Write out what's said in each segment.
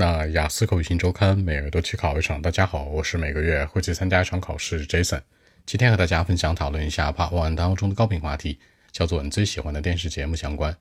那雅思口语新周刊每月都去考一场。大家好，我是每个月会去参加一场考试 Jason。今天和大家分享讨论一下 Part One 当中的高频话题，叫做你最喜欢的电视节目相关。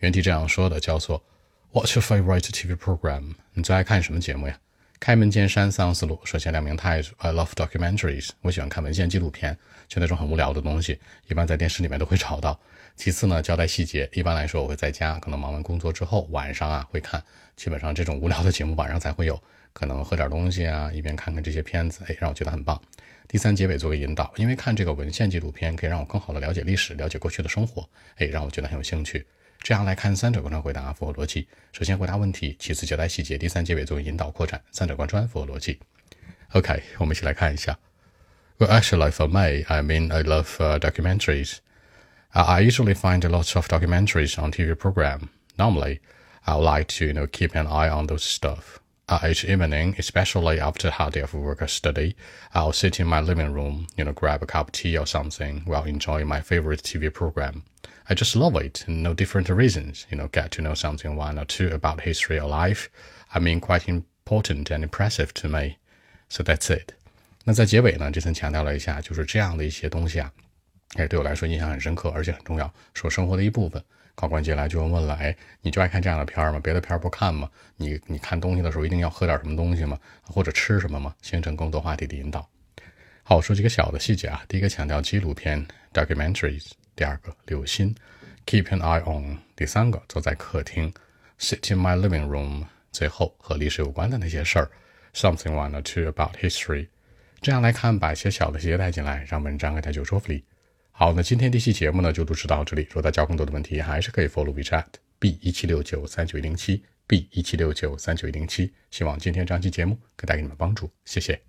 原题这样说的，叫做 What's your favorite TV program？你最爱看什么节目呀？开门见山，三思路。首先亮明态度，I love documentaries。我喜欢看文献纪录片，就那种很无聊的东西，一般在电视里面都会找到。其次呢，交代细节。一般来说，我会在家，可能忙完工作之后，晚上啊会看。基本上这种无聊的节目晚上才会有，可能喝点东西啊，一边看看这些片子，哎，让我觉得很棒。第三结尾做个引导，因为看这个文献纪录片可以让我更好的了解历史，了解过去的生活，哎，让我觉得很有兴趣。这样来看，三者贯穿回答符合逻辑。首先回答问题，其次交代细节，第三结尾作为引导扩展，三者贯穿符合逻辑。OK，我们一起来看一下。Well, actually, for me, I mean, I love documentaries. I usually find lots of documentaries on TV program. Normally, I would like to, you know, keep an eye on those stuff. each evening, especially after a hard day of work or study, I'll sit in my living room, you know, grab a cup of tea or something while enjoying my favorite TV program. I just love it, no different reasons, you know, get to know something one or two about history or life. I mean, quite important and impressive to me. So that's it. 那在结尾呢，这层强调了一下，就是这样的一些东西啊， 哎，对我来说印象很深刻，而且很重要，是我生活的一部分。考官接下来就问了，哎，你就爱看这样的片儿吗？别的片儿不看吗？你你看东西的时候一定要喝点什么东西吗？或者吃什么吗？形成更多话题的引导。好，我说几个小的细节啊。第一个强调纪录片 （documentaries）。第二个留心，keep an eye on；第三个坐在客厅，sit in my living room；最后和历史有关的那些事儿，something one or two about history。这样来看，把一些小的细节带进来，让文章更加有说服力。好，那今天这期节目呢就录制到这里。如果大家有更多的问题，还是可以 follow WeChat b 一七六九三九一零七 b 一七六九三九一零七。希望今天这期节目可以带给你们帮助，谢谢。